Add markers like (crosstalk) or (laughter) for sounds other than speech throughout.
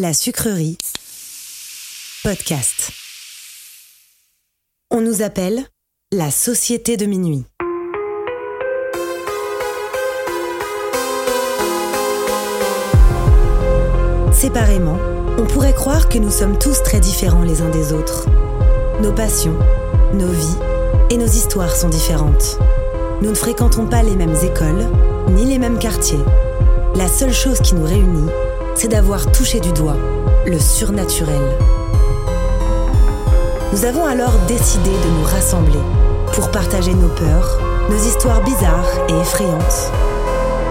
La sucrerie. Podcast. On nous appelle la Société de minuit. Séparément, on pourrait croire que nous sommes tous très différents les uns des autres. Nos passions, nos vies et nos histoires sont différentes. Nous ne fréquentons pas les mêmes écoles, ni les mêmes quartiers. La seule chose qui nous réunit, c'est d'avoir touché du doigt le surnaturel. Nous avons alors décidé de nous rassembler pour partager nos peurs, nos histoires bizarres et effrayantes.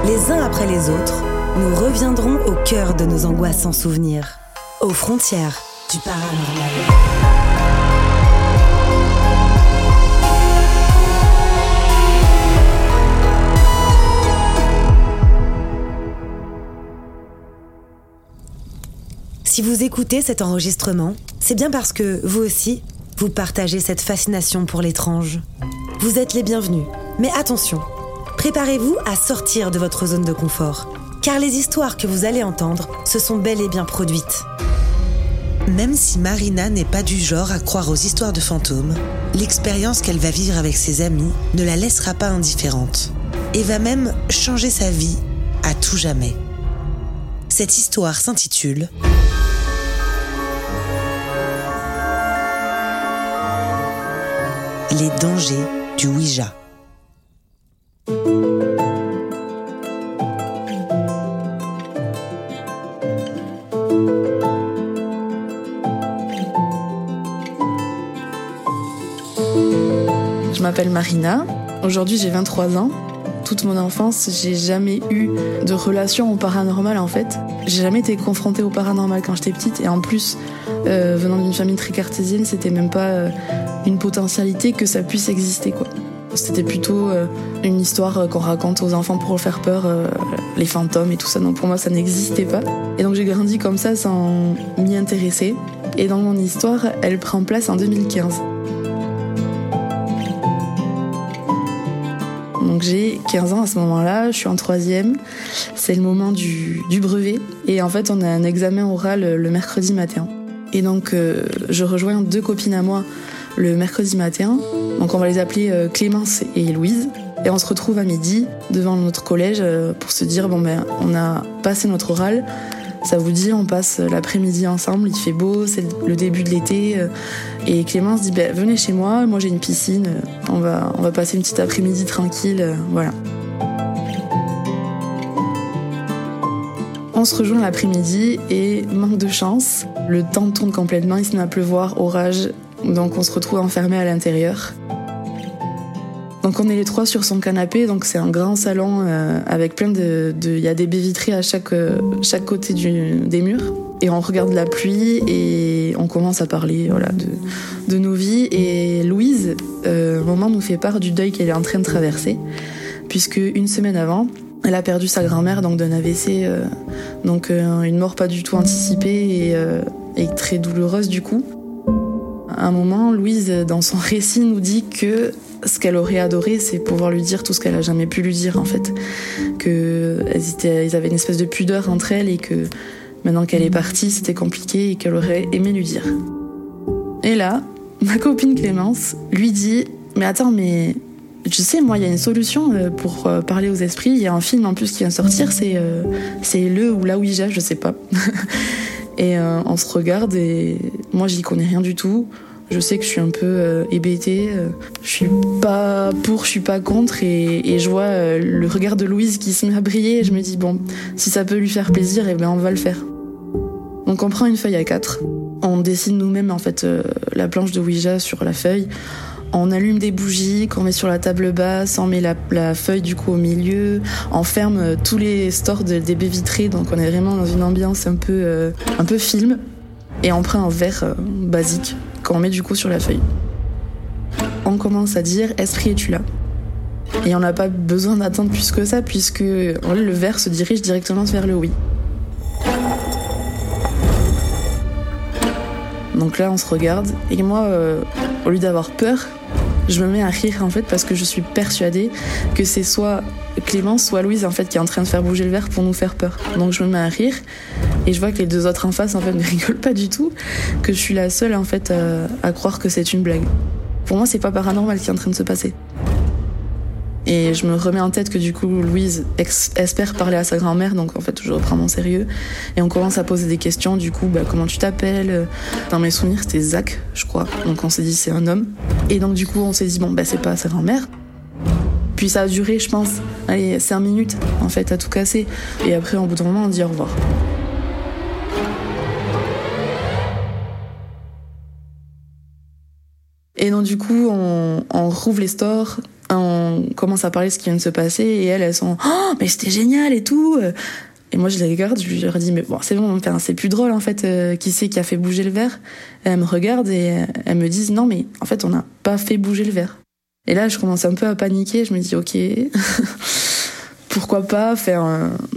Les uns après les autres, nous reviendrons au cœur de nos angoisses sans souvenirs, aux frontières du paranormal. Si vous écoutez cet enregistrement, c'est bien parce que vous aussi, vous partagez cette fascination pour l'étrange. Vous êtes les bienvenus. Mais attention, préparez-vous à sortir de votre zone de confort, car les histoires que vous allez entendre se sont bel et bien produites. Même si Marina n'est pas du genre à croire aux histoires de fantômes, l'expérience qu'elle va vivre avec ses amis ne la laissera pas indifférente et va même changer sa vie à tout jamais. Cette histoire s'intitule Les dangers du Ouija. Je m'appelle Marina. Aujourd'hui, j'ai 23 ans. Toute mon enfance, j'ai jamais eu de relation au paranormal en fait. J'ai jamais été confrontée au paranormal quand j'étais petite et en plus, euh, venant d'une famille très cartésienne, c'était même pas euh, une potentialité que ça puisse exister quoi. C'était plutôt euh, une histoire euh, qu'on raconte aux enfants pour faire peur, euh, les fantômes et tout ça. Donc pour moi, ça n'existait pas. Et donc j'ai grandi comme ça sans m'y intéresser. Et dans mon histoire, elle prend place en 2015. Donc j'ai 15 ans à ce moment-là, je suis en troisième, c'est le moment du, brevet et en fait on a un examen oral le mercredi matin. Et donc je rejoins deux copines à moi le mercredi matin, donc on va les appeler euh, Clémence et Louise. Et on se retrouve à midi devant notre collège euh, pour se dire bon ben on a passé notre oral, ça vous dit, on passe l'après-midi ensemble, il fait beau, c'est le début de l'été. Et Clémence dit, ben, venez chez moi, moi j'ai une piscine, on va, on va passer une petite après-midi tranquille, voilà. On se rejoint l'après-midi et manque de chance, le temps tourne complètement, il se met à pleuvoir, orage, donc on se retrouve enfermé à l'intérieur. Donc on est les trois sur son canapé, donc c'est un grand salon euh, avec plein de, il y a des baies vitrées à chaque euh, côté des murs et on regarde la pluie et on commence à parler de, nos vies et Louise, euh, moment nous fait part du deuil qu'elle est en train de traverser puisque une semaine avant elle a perdu sa grand-mère d'un AVC, euh, donc une mort pas du tout anticipée et très douloureuse du coup. À un moment, Louise, dans son (laughs) récit, nous dit que ce qu'elle aurait adoré, c'est pouvoir lui dire tout ce qu'elle a jamais pu lui dire en fait. Que elles, étaient, ils avaient une espèce de pudeur entre elles et que maintenant qu'elle est partie, c'était compliqué et qu'elle aurait aimé lui dire. Et là, (laughs) ma copine Clémence lui dit Mais attends, mais tu sais, moi, il y a une solution pour parler aux esprits. Il y a un film en plus qui vient sortir, c'est euh, c'est le ou la Ouija, je sais pas. (laughs) et euh, on se regarde et moi, j'y connais rien du tout. Je sais que je suis un peu euh, hébétée. Je suis pas pour, je suis pas contre. Et, je vois euh, le regard de Louise qui se met à briller. Et je me dis, bon, si ça peut lui faire plaisir, eh on va le faire. Donc on prend une feuille à quatre. On dessine nous-mêmes en fait euh, la planche de Ouija sur la feuille. On allume des bougies qu'on met sur la table basse, on met la, feuille du coup au milieu, on ferme tous les stores de, des baies vitrées, donc on est vraiment dans une ambiance un peu, euh, un peu film. Et on prend un verre euh, basique qu'on met du coup sur la feuille. On commence à dire Esprit, es-tu là? Et on n'a pas besoin d'attendre plus que ça, puisque le verre se dirige directement vers le oui. Donc là, on se regarde, et moi, euh, au lieu d'avoir peur, je me mets à rire en fait parce que je suis persuadée que c'est soit Clémence, soit Louise en fait qui est en train de faire bouger le verre pour nous faire peur. Donc je me mets à rire Et je vois que les deux autres en face, en fait, ne (laughs) rigolent pas du tout, que je suis la seule, en fait, à, croire que c'est une blague. Pour moi, c'est pas paranormal ce qui est en train de se passer. Et je me remets en tête que du coup, Louise espère parler à sa grand-mère, donc en fait, je reprends mon sérieux. Et on commence à poser des questions, du coup, bah, comment tu t'appelles Dans mes souvenirs, c'était Zach, je crois. Donc on s'est dit, c'est un homme. Et donc du coup, on s'est dit, bon, bah, c'est pas sa grand-mère. Puis ça a duré, je pense, allez, 5 minutes, en fait, à tout casser. Et après, au bout d'un moment, on dit au revoir. Et donc du coup, on, on rouvre les stores, on commence à parler de ce qui vient de se passer, et elles, elles sont oh mais c'était génial et tout. Et moi je les regarde, je leur dis mais bon c'est bon, enfin, c'est plus drôle en fait. Euh, qui c'est qui a fait bouger le verre? Elles me regardent et elles me disent non mais en fait on n'a pas fait bouger le verre. Et là je commence un peu à paniquer, je me dis ok. Pourquoi pas faire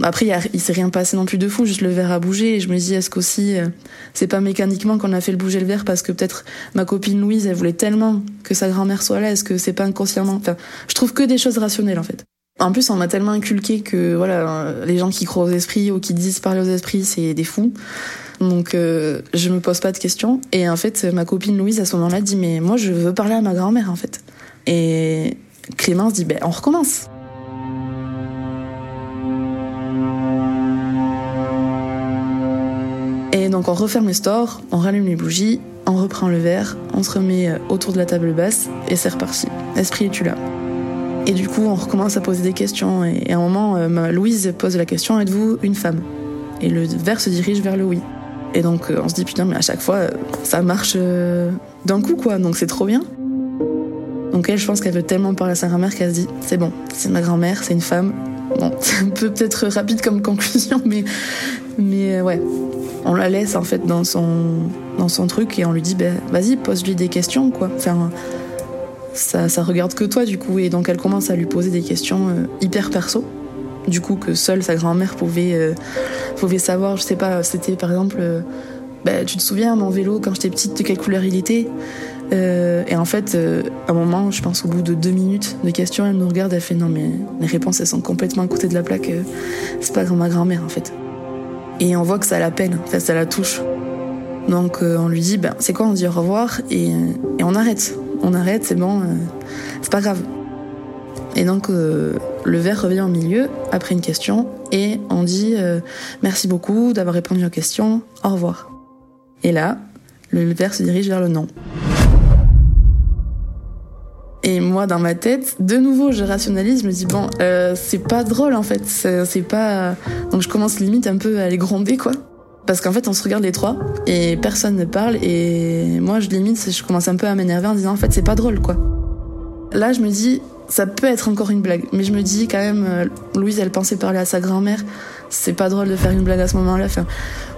après il, il s'est rien passé non plus de fou juste le verre a bougé et je me dis est-ce qu'aussi euh, c'est pas mécaniquement qu'on a fait le bouger le verre parce que peut-être ma copine Louise elle voulait tellement que sa grand-mère soit là est-ce que c'est pas inconsciemment enfin je trouve que des choses rationnelles en fait. En plus on m'a tellement inculqué que voilà les gens qui croient aux esprits ou qui disent parler aux esprits c'est des fous. Donc euh, je me pose pas de questions. Et en fait ma copine Louise à ce moment-là dit mais moi je veux parler à ma grand-mère en fait. Et Clémence dit ben on recommence Et donc on referme les stores, on rallume les bougies, on reprend le verre, on se remet euh, autour de la table basse et c'est reparti. Esprit es-tu là? Et du coup on recommence à poser des questions et à un moment euh, Louise pose la question êtes-vous une femme? Et le verre se dirige vers le oui. Et donc euh, on se dit putain mais à chaque fois ça marche d'un coup quoi donc c'est trop bien. Donc elle je pense qu'elle veut tellement parler à sa grand-mère qu'elle se dit c'est bon c'est ma grand-mère c'est une femme. Bon (laughs) c'est un peu peut-être rapide comme conclusion mais mais ouais on la laisse en fait dans son, dans son truc et on lui dit ben, vas-y, pose-lui des questions quoi. Enfin, ça, ça regarde que toi du coup. Et donc elle commence à lui poser des questions euh, hyper perso. Du coup, que seule sa grand-mère pouvait, euh, pouvait savoir. Je sais pas, c'était par exemple, euh, ben, tu te souviens, mon vélo, quand j'étais petite, de quelle couleur il était? Et en fait, à un moment, je pense au bout de deux minutes de questions, elle nous regarde, elle fait non, mais les réponses, elles sont complètement à côté de la plaque. c'est pas ma grand-mère en fait. Et on voit que ça la peine, enfin, ça la touche. Donc euh, on lui dit, ben, c'est quoi, on dit au revoir et, on arrête. On arrête, c'est bon, euh, c'est pas grave. Et donc euh, le verre revient au milieu après une question et on dit merci beaucoup d'avoir répondu aux questions, au revoir. Et là, le verre se dirige vers le non. Et moi, dans ma tête, de nouveau, je rationalise, je me dis bon, euh, c'est pas drôle en fait, c'est pas. Donc je commence limite un peu à les gronder quoi. Parce qu'en fait, on se regarde les trois et personne ne parle et moi, je limite, je commence un peu à m'énerver en disant en fait, c'est pas drôle quoi. Là, je me dis, ça peut être encore une blague, mais je me dis quand même, euh, Louise, elle pensait parler à sa grand-mère, c'est pas drôle de faire une blague à ce moment-là.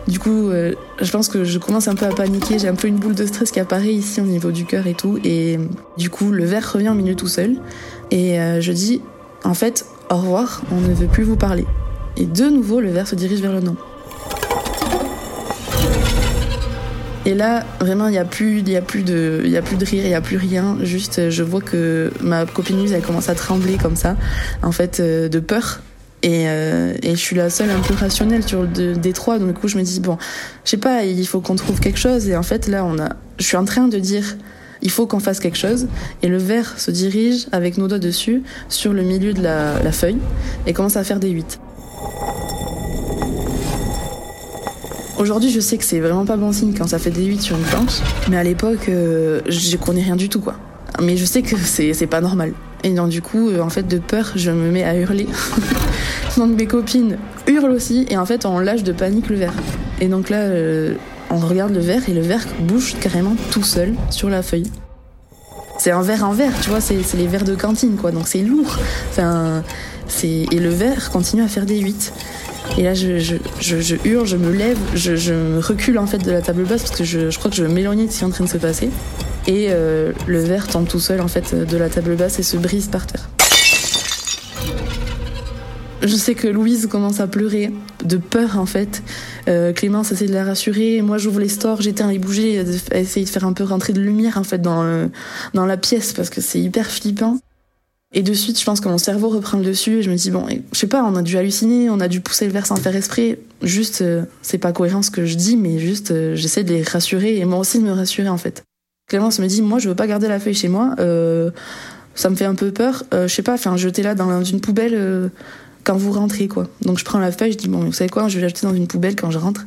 Du coup, euh, je pense que je commence un peu à paniquer. J'ai un peu une boule de stress qui apparaît ici au niveau du cœur et tout. Et du coup, le verre revient au milieu tout seul. Et euh, je dis, en fait, au revoir, on ne veut plus vous parler. Et de nouveau, le verre se dirige vers le non. Et là, vraiment, il n'y a, plus, y a, plus de, a plus de rire, il n'y a plus rien. Juste, je vois que ma copine elle commence à trembler comme ça, en fait, euh, de peur et, euh, et, je suis la seule un peu rationnelle sur le des trois. Donc du coup, je me dis bon, je sais pas, il faut qu'on trouve quelque chose. Et en fait, là, je suis en train de dire, il faut qu'on fasse quelque chose. Et le verre se dirige avec nos doigts dessus sur le milieu de la, feuille et commence à faire des 8. Aujourd'hui, je sais que c'est vraiment pas bon signe quand ça fait des 8 sur une planche, mais à l'époque, euh, je connais rien du tout quoi. Mais je sais que c'est pas normal. Et donc du coup, euh, en fait, de peur, je me mets à hurler. (laughs) donc mes copines hurlent aussi, et en fait, on lâche de panique le verre. Et donc là, euh, on regarde le verre, et le verre bouge carrément tout seul sur la feuille. C'est un verre en verre, tu vois, c'est les verres de cantine, quoi. Donc c'est lourd. Enfin, et le verre continue à faire des 8. Et là, je, hurle, je me lève, je, recule en fait de la table basse parce que je, je crois que je vais m'éloigner de ce qui est en train de se passer et euh, le verre tombe tout seul en fait de la table basse et se brise par terre. Je sais que Louise commence à pleurer de peur en fait. Euh, Clémence essaie de la rassurer. Moi j'ouvre les stores, j'éteins les bougies, essayer de faire un peu rentrer de lumière en fait dans, dans la pièce parce que c'est hyper flippant. Et de suite, je pense que mon cerveau reprend le dessus et je me dis, bon, je sais pas, on a dû halluciner, on a dû pousser le verre sans faire esprit. Juste, euh, c'est pas cohérent ce que je dis, mais juste, euh, j'essaie de les rassurer et moi aussi de me rassurer en fait. Clémence me dit, moi, je veux pas garder la feuille chez moi, euh, ça me fait un peu peur, je sais pas, enfin, jeter là dans une poubelle quand vous rentrez, quoi. Donc je prends la feuille, je dis, bon, vous savez quoi, je vais la jeter dans une poubelle quand je rentre.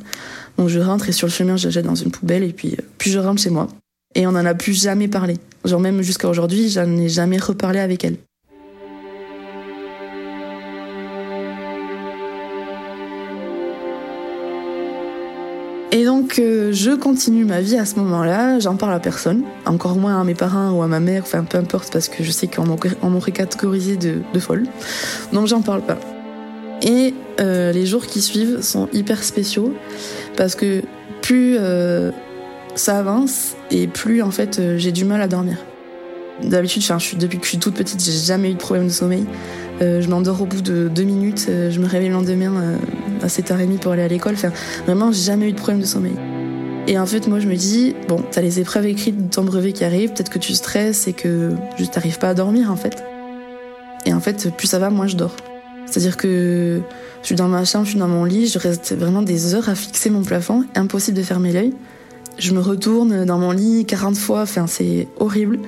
Donc je rentre et sur le chemin, je la jette dans une poubelle et puis, puis je rentre chez moi. Et on en a plus jamais parlé. Genre même jusqu'à aujourd'hui, j'en ai jamais reparlé avec elle. Et donc, euh, je continue ma vie à ce moment-là. J'en parle à personne, encore moins à mes parents ou à ma mère, enfin peu importe, parce que je sais qu'on m'aurait catégorisé de, folle. Donc, j'en parle pas. Et euh, les jours qui suivent sont hyper spéciaux, parce que plus euh, ça avance et plus en fait j'ai du mal à dormir. D'habitude, depuis que je suis toute petite, j'ai jamais eu de problème de sommeil. Je m'endors au bout de deux minutes, je me réveille le lendemain à 7h30 pour aller à l'école. Enfin, vraiment, jamais eu de problème de sommeil. Et en fait, moi, je me dis, bon, t'as les épreuves écrites de ton brevet qui arrivent, peut-être que tu stresses et que juste t'arrives pas à dormir, en fait. Et en fait, plus ça va, moins je dors. C'est-à-dire que je suis dans ma chambre, je suis dans mon lit, je reste vraiment des heures à fixer mon plafond, impossible de fermer l'œil. Je me retourne dans mon lit 40 fois, enfin, c'est horrible.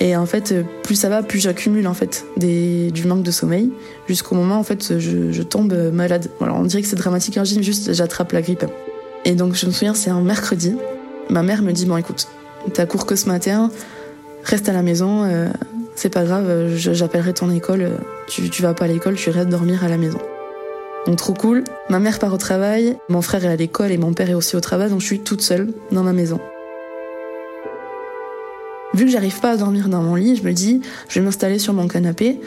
Et en fait, plus ça va, plus j'accumule en fait des, du manque de sommeil, jusqu'au moment en fait je, je tombe malade. Alors on dirait que c'est dramatique gym, juste j'attrape la grippe. Et donc je me souviens, c'est un mercredi. Ma mère me dit bon écoute, t'as cours que ce matin, reste à la maison, euh, c'est pas grave, j'appellerai ton école, tu, tu vas pas à l'école, tu restes dormir à la maison. Donc trop cool. Ma mère part au travail, mon frère est à l'école et mon père est aussi au travail, donc je suis toute seule dans ma maison. Vu que j'arrive pas à dormir dans mon lit, je me dis, je vais m'installer sur mon canapé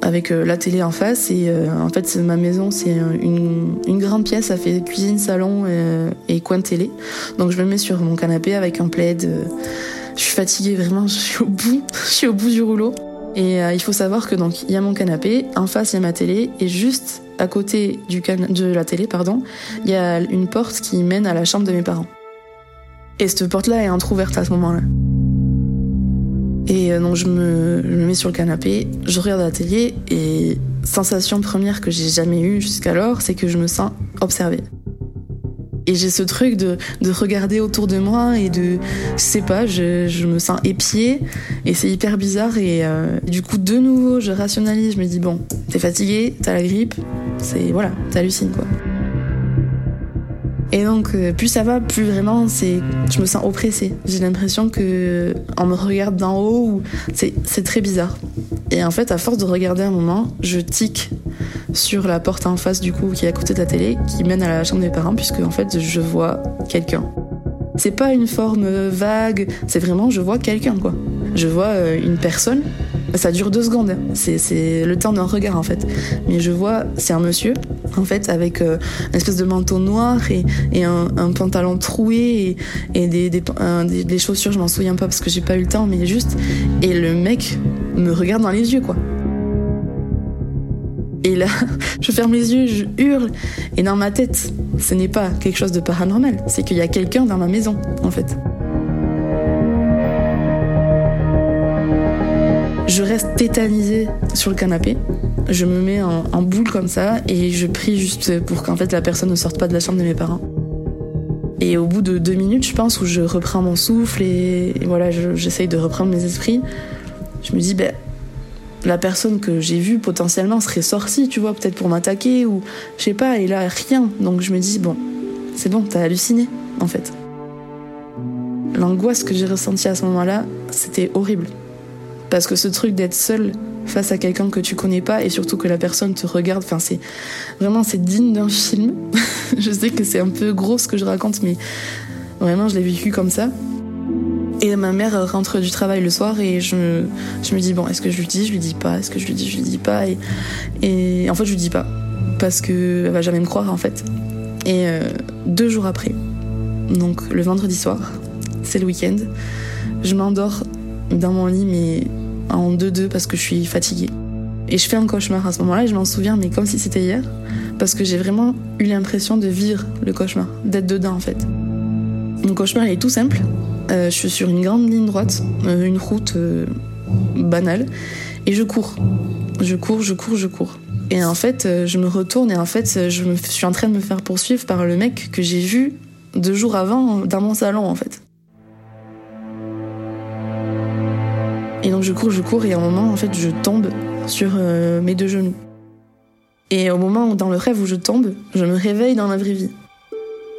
avec euh, la télé en face. Et euh, en fait, ma maison, c'est une, une, grande pièce, ça fait cuisine, salon euh, et coin de télé. Donc je me mets sur mon canapé avec un plaid. je suis fatiguée, vraiment, je suis au bout, (laughs) je suis au bout du rouleau. Et il faut savoir que donc y a mon canapé, en face il y a ma télé, et juste à côté du de la télé, pardon, il y a une porte qui mène à la chambre de mes parents. Et cette porte-là est entrouverte à ce moment-là. Et euh, donc je me, mets sur le canapé, je regarde la télé et sensation première que j'ai jamais eue jusqu'alors, c'est que je me sens observée. Et j'ai ce truc de, de, regarder autour de moi et de, je sais pas, je, je me sens épiée et c'est hyper bizarre. Et euh, du coup, de nouveau, je rationalise, je me dis, bon, t'es fatigué, t'as la grippe, c'est voilà, t'hallucines quoi. Et donc, euh, plus ça va, plus vraiment, c'est, je me sens oppressée. J'ai l'impression que on me regarde d'en haut, c'est, très bizarre. Et en fait, à force de regarder un moment, je tic sur la porte en face du coup qui est à côté de la télé, qui mène à la chambre de mes parents, puisque en fait, je vois quelqu'un. C'est pas une forme vague, c'est vraiment je vois quelqu'un quoi. Je vois euh, une personne. Ça dure deux secondes. C'est le temps d'un regard en fait. Mais je vois, c'est un monsieur en fait avec euh, une espèce de manteau noir et, un, pantalon troué et, des, des, chaussures. Je m'en souviens pas parce que j'ai pas eu le temps, mais juste. Et le mec me regarde dans les yeux quoi. Et là, (laughs) je ferme les yeux, je hurle. Et dans ma tête, ce n'est pas quelque chose de paranormal. C'est qu'il y a quelqu'un dans ma maison, en fait. Je reste tétanisée sur le canapé. Je me mets en, boule comme ça et je prie juste pour qu'en fait la personne ne sorte pas de la chambre de mes parents. Et au bout de deux minutes, je pense, où je reprends mon souffle et, voilà, j'essaye de reprendre mes esprits, je me dis, ben, la personne que j'ai vue potentiellement serait sortie, tu vois, peut-être pour m'attaquer ou je sais pas, et là rien. Donc je me dis bon, c'est bon, t'as halluciné en fait. L'angoisse que j'ai ressentie à ce moment-là, c'était horrible. Parce que ce truc d'être seul face à quelqu'un que tu connais pas et surtout que la personne te regarde, enfin c'est vraiment c'est digne d'un film. (laughs) je sais que c'est un peu gros ce que je raconte, mais vraiment je l'ai vécu comme ça. Et ma mère rentre du travail le soir et je me, je me dis, bon, est-ce que je lui dis, je lui dis pas, est-ce que je lui dis, je lui dis pas. Et, en fait, je lui dis pas. Parce qu'elle va jamais me croire, en fait. Et euh, deux jours après, donc le vendredi soir, c'est le week-end, je m'endors dans mon lit, mais en deux-deux parce que je suis fatiguée. Et je fais un cauchemar à ce moment-là, et je m'en souviens, mais comme si c'était hier, parce que j'ai vraiment eu l'impression de vivre le cauchemar, d'être dedans en fait. Mon cauchemar est tout simple, euh, je suis sur une grande ligne droite, euh, une route euh, banale, Et je cours. Je cours, je cours, je cours. Et en fait, je me retourne et en fait, je suis en train de me faire poursuivre par le mec que j'ai vu deux jours avant dans mon salon, en fait. Et donc je cours, je cours et à un moment, en fait, je tombe sur euh, mes deux genoux. Et au moment où, dans le rêve où je tombe, je me réveille dans la vraie vie.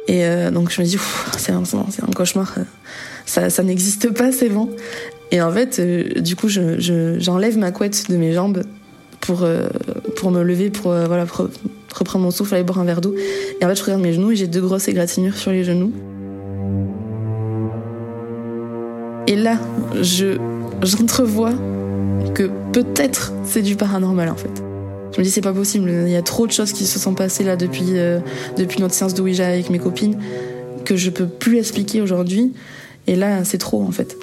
Et euh, donc je me dis, c'est un, un, cauchemar, ça, ça n'existe pas, c'est bon. Et en fait, du coup, j'enlève je, j'enlève ma couette de mes jambes pour, euh, pour me lever, pour, euh, voilà, reprendre mon souffle, aller boire un verre d'eau. Et en fait, je regarde mes genoux et j'ai deux grosses égratignures sur les genoux. Et là, je j'entrevois que peut-être c'est du paranormal en fait. Je me dis c'est pas possible, il y a trop de choses qui se sont passées là depuis, euh, depuis notre séance de Ouija avec mes copines que je peux plus expliquer aujourd'hui. Et là, c'est trop en fait.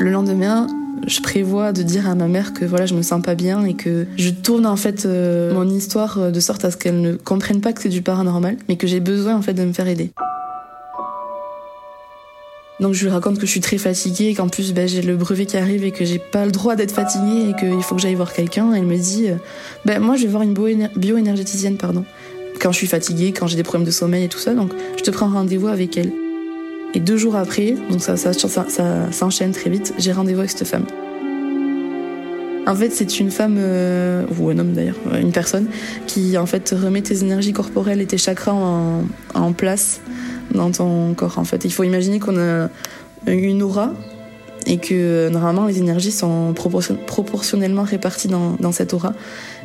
Le lendemain, je prévois de dire à ma mère que voilà, je me sens pas bien et que je tourne en fait euh, mon histoire euh, de sorte à ce qu'elle ne comprenne pas que c'est du paranormal, mais que j'ai besoin en fait de me faire aider. Donc je lui raconte que je suis très fatiguée, qu'en plus ben, j'ai le brevet qui arrive et que j'ai pas le droit d'être fatiguée et qu'il faut que j'aille voir quelqu'un. Elle me dit, euh, ben moi je vais voir une bioénergéticienne, pardon, quand je suis fatiguée, quand j'ai des problèmes de sommeil et tout ça. Donc je te prends rendez-vous avec elle. Et deux jours après, donc ça, ça, ça, s'enchaîne très vite, j'ai rendez-vous avec cette femme. En fait, c'est une femme, euh, ou un homme d'ailleurs, une personne, qui en fait remet tes énergies corporelles et tes chakras en, en place dans ton corps. En fait, il faut imaginer qu'on a une aura et que normalement les énergies sont proportionnellement réparties dans, dans, cette aura.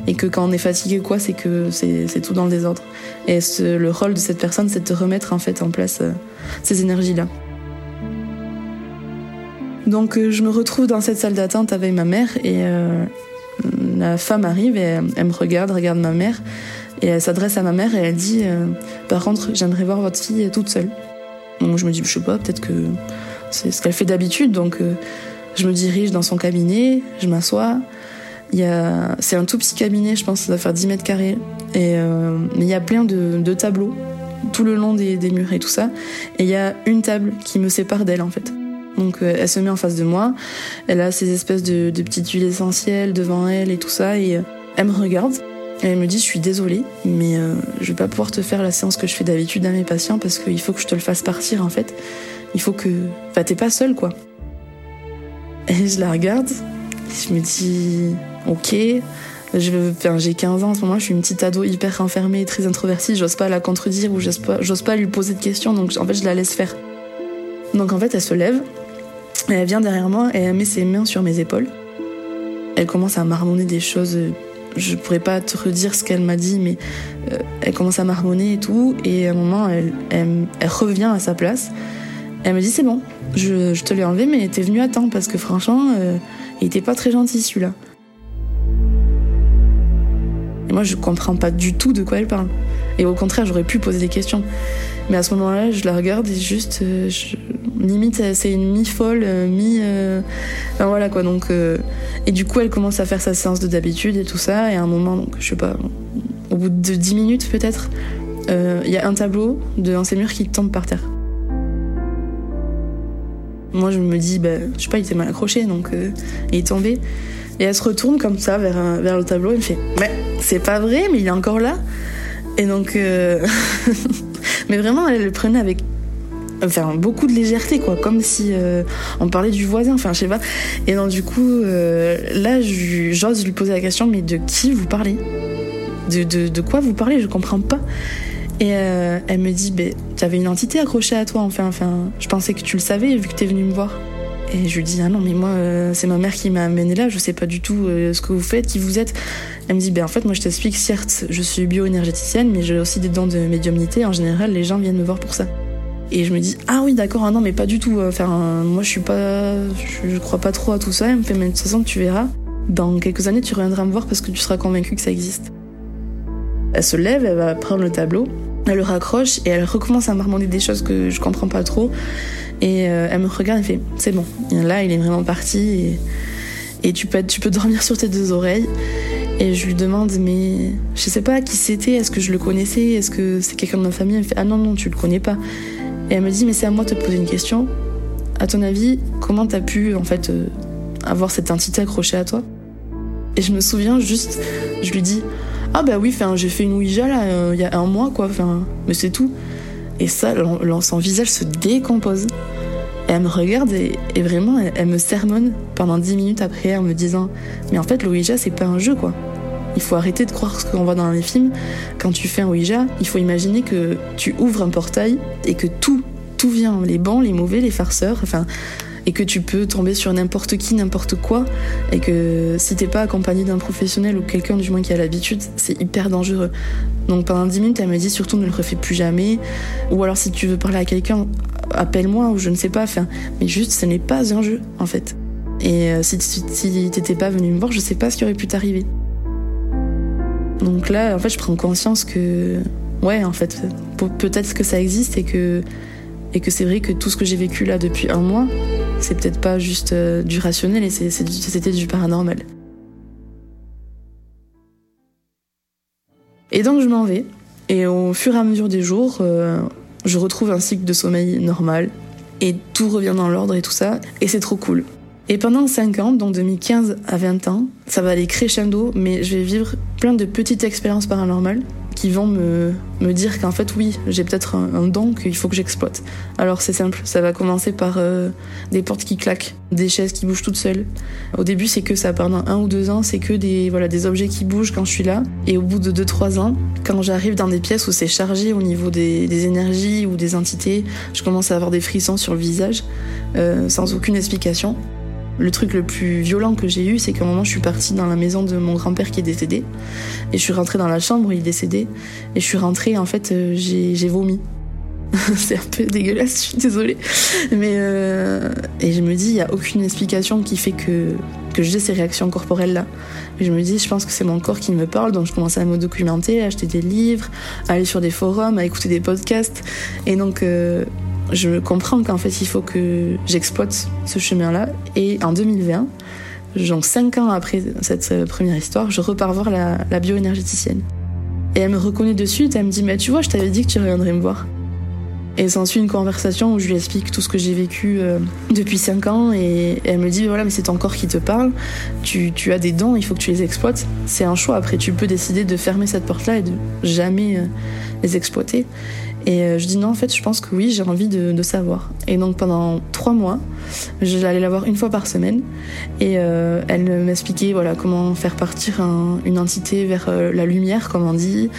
Et que quand on est fatigué quoi c'est que c'est tout dans le désordre. Et le rôle de cette personne c'est de remettre en fait en place euh, ces énergies là donc euh, je me retrouve dans cette salle d'attente avec ma mère et euh, la femme arrive et elle, me regarde regarde ma mère et elle s'adresse à ma mère et elle dit par contre j'aimerais voir votre fille toute seule donc je me dis je sais pas peut-être que c'est ce qu'elle fait d'habitude. Donc, euh, je me dirige dans son cabinet, je m'assois. Il c'est un tout petit cabinet, je pense, ça doit faire 10 mètres carrés. Et, euh, mais il y a plein de, tableaux tout le long des, murs et tout ça. Et il y a une table qui me sépare d'elle, en fait. Donc, euh, elle se met en face de moi. Elle a ces espèces de, petites huiles essentielles devant elle et tout ça. Et elle me regarde. Et elle me dit, je suis désolée, mais je vais pas pouvoir te faire la séance que je fais d'habitude à mes patients parce qu'il faut que je te le fasse partir, en fait. Il faut que. Enfin, t'es pas seule, quoi. Et je la regarde, je me dis, ok. J'ai 15 ans en ce moment, je suis une petite ado hyper renfermée, très introvertie, j'ose pas la contredire ou j'ose pas, pas lui poser de questions, donc en fait je la laisse faire. Donc en fait elle se lève, elle vient derrière moi et elle met ses mains sur mes épaules. Elle commence à marmonner des choses, je pourrais pas te redire ce qu'elle m'a dit, mais euh, elle commence à marmonner et tout, et à un moment elle, revient à sa place elle me dit c'est bon, je, te l'ai enlevé, mais t'es venu à temps parce que franchement, euh, il était pas très gentil celui-là. Et moi, je comprends pas du tout de quoi elle parle. Et au contraire, j'aurais pu poser des questions. Mais à ce moment-là, je la regarde et juste, euh, limite, c'est une mi-folle, euh, mi. Enfin voilà quoi. Donc, et du coup, elle commence à faire sa séance de d'habitude et tout ça. Et à un moment, donc, je sais pas, au bout de 10 minutes peut-être, il y a un tableau de un murs qui tombe par terre. Moi, je me dis, ben, je sais pas, il était mal accroché, donc euh, il est tombé. Et elle se retourne comme ça vers, vers le tableau et me fait, mais c'est pas vrai, mais il est encore là. Et donc, euh, (laughs) mais vraiment, elle le prenait avec enfin beaucoup de légèreté quoi comme si euh, on parlait du voisin enfin je sais pas et donc du coup là j'ose lui poser la question mais de qui vous parlez? De, de, quoi vous parlez? Je comprends pas et euh, elle me dit, ben, tu avais une entité accrochée à toi, enfin, enfin, je pensais que tu le savais vu que tu es venue me voir. Et je lui dis, ah non, mais moi, euh, c'est ma mère qui m'a amené là, je sais pas du tout euh, ce que vous faites, qui vous êtes. Elle me dit, ben en fait, moi je t'explique, certes, je suis bioénergéticienne, mais j'ai aussi des dons de médiumnité. En général, les gens viennent me voir pour ça. Et je me dis, ah oui, d'accord, ah non, mais pas du tout. Enfin, moi je suis pas. Je, crois pas trop à tout ça. Elle me fait, mais de toute façon, tu verras. Dans quelques années, tu reviendras me voir parce que tu seras convaincu que ça existe. Elle se lève, elle va prendre le tableau, elle le raccroche et elle recommence à marmonner des choses que je comprends pas trop. Et euh, elle me regarde et fait C'est bon, là il est vraiment parti et, tu, peux, tu peux dormir sur tes deux oreilles. Et je lui demande Mais je sais pas qui c'était, est-ce que je le connaissais, est-ce que c'est quelqu'un de ma famille? Elle me fait Ah non, non, tu le connais pas. Et elle me dit, mais c'est à moi de te poser une question. À ton avis, comment t'as pu en fait euh, avoir cette entité accrochée à toi? Et je me souviens juste, je lui dis, ah bah oui, j'ai fait une Ouija là euh, il y a un mois quoi, mais c'est tout. Et ça, son visage se décompose. Et elle me regarde et, vraiment, elle, me sermonne pendant 10 minutes après en me disant Mais en fait, l'Ouija, c'est pas un jeu, quoi. Il faut arrêter de croire ce qu'on voit dans les films. Quand tu fais un Ouija, il faut imaginer que tu ouvres un portail et que tout, tout vient. Les bons, les mauvais, les farceurs, enfin et que tu peux tomber sur n'importe qui, n'importe quoi, et que si t'es pas accompagné d'un professionnel ou quelqu'un du moins qui a l'habitude, c'est hyper dangereux. Donc pendant 10 minutes, elle me dit surtout ne le refais plus jamais, ou alors si tu veux parler à quelqu'un, appelle-moi ou je ne sais pas, enfin, mais juste ce n'est pas un jeu en fait. Et euh, si t'étais pas venu me voir, je sais pas ce qui aurait pu t'arriver. Donc là, en fait, je prends conscience que, ouais, en fait, peut-être que ça existe et que, c'est vrai que tout ce que j'ai vécu là depuis un mois, c'est peut-être pas juste euh, du rationnel et c'était du paranormal. Et donc je m'en vais. Et au fur et à mesure des jours, euh, je retrouve un cycle de sommeil normal. Et tout revient dans l'ordre et tout ça. Et c'est trop cool. Et pendant 5 ans, donc 2015 à 20 ans, ça va aller crescendo, mais je vais vivre plein de petites expériences paranormales qui vont me, me dire qu'en fait, oui, j'ai peut-être un, don qu'il faut que j'exploite. Alors c'est simple, ça va commencer par euh, des portes qui claquent, des chaises qui bougent toutes seules. Au début, c'est que ça, pendant un ou deux ans, c'est que des, voilà, des objets qui bougent quand je suis là. Et au bout de deux, trois ans, quand j'arrive dans des pièces où c'est chargé au niveau des, des, énergies ou des entités, je commence à avoir des frissons sur le visage, euh, sans aucune explication. Le truc le plus violent que j'ai eu, c'est qu'à un moment, je suis partie dans la maison de mon grand-père qui est décédé. Et je suis rentrée dans la chambre où il est décédé. Et je suis rentrée, en fait, euh, j'ai vomi. (laughs) c'est un peu dégueulasse, je suis désolée. Mais euh, et je me dis, il n'y a aucune explication qui fait que, que j'ai ces réactions corporelles là. Et je me dis, je pense que c'est mon corps qui me parle, donc je commence à me documenter, à acheter des livres, à aller sur des forums, à écouter des podcasts. Et donc, euh, je comprends qu'en fait, il faut que j'exploite ce chemin-là. Et en 2020, genre 5 ans après cette euh, première histoire, je repars voir la, la bioénergéticienne. Et elle me reconnaît de suite, elle me dit, mais tu vois, je t'avais dit que tu reviendrais me voir. Et s'ensuit une conversation où je lui explique tout ce que j'ai vécu euh, depuis 5 ans et, elle me dit voilà mais c'est ton corps qui te parle, tu, tu, as des dons, il faut que tu les exploites. C'est un choix, après tu peux décider de fermer cette porte-là et de jamais euh, les exploiter. Et euh, je dis non, en fait, je pense que oui, j'ai envie de, de, savoir. Et donc pendant trois mois, j'allais la voir une fois par semaine et euh, elle m'expliquait voilà comment faire partir un, une entité vers euh, la lumière, comme on dit,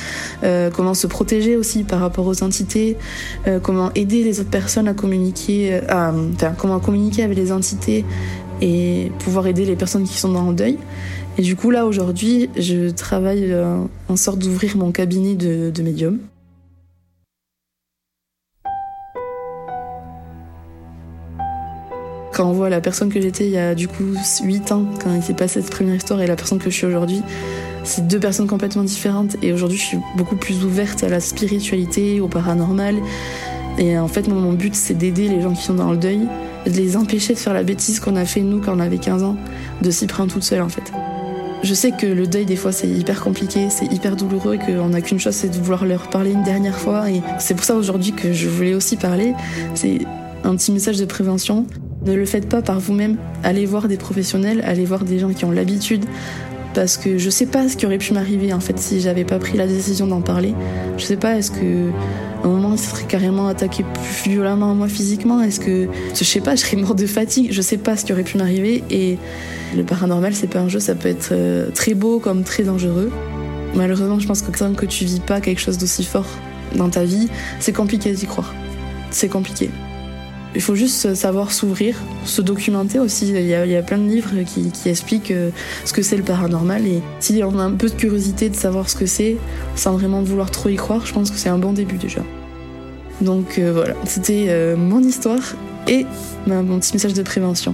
euh, comment se protéger aussi par rapport aux entités, euh, comment aider les autres personnes à communiquer, à, enfin comment communiquer avec les entités et pouvoir aider les personnes qui sont dans le deuil. Et du coup là aujourd'hui, je travaille en sorte d'ouvrir mon cabinet de, de médium. Quand on voit la personne que j'étais il y a du coup 8 ans, quand il s'est passé cette première histoire, et la personne que je suis aujourd'hui, c'est deux personnes complètement différentes. Et aujourd'hui, je suis beaucoup plus ouverte à la spiritualité, au paranormal. Et en fait, mon but, c'est d'aider les gens qui sont dans le deuil, de les empêcher de faire la bêtise qu'on a fait nous quand on avait 15 ans, de s'y prendre toute seule en fait. Je sais que le deuil, des fois, c'est hyper compliqué, c'est hyper douloureux, et qu'on n'a qu'une chose, c'est de vouloir leur parler une dernière fois. Et c'est pour ça aujourd'hui que je voulais aussi parler. C'est un petit message de prévention. Ne le faites pas par vous-même. Allez voir des professionnels, allez voir des gens qui ont l'habitude. Parce que je sais pas ce qui aurait pu m'arriver en fait si j'avais pas pris la décision d'en parler. Je sais pas, est-ce que un moment il serait carrément attaqué plus violemment à moi physiquement? Est-ce que je sais pas, je serais mort de fatigue? Je sais pas ce qui aurait pu m'arriver. Et le paranormal, c'est pas un jeu, ça peut être euh, très beau comme très dangereux. Malheureusement, je pense que tant que tu vis pas quelque chose d'aussi fort dans ta vie, c'est compliqué d'y croire. C'est compliqué. Il faut juste savoir s'ouvrir, se documenter aussi. Il y, a, plein de livres qui, qui expliquent euh, ce que c'est le paranormal. Et si on a un peu de curiosité de savoir ce que c'est, sans vraiment vouloir trop y croire, je pense que c'est un bon début déjà. Donc euh, voilà, c'était euh, mon histoire et mon petit message de prévention.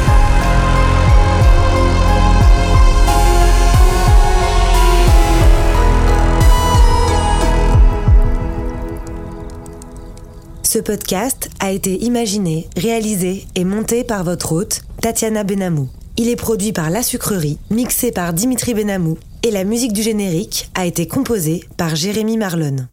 Ce podcast a été imaginé, réalisé et monté par votre hôte, Tatiana Benamou. Il est produit par La Sucrerie, mixé par Dimitri Benamou, et la musique du générique a été composée par Jérémy Marlon.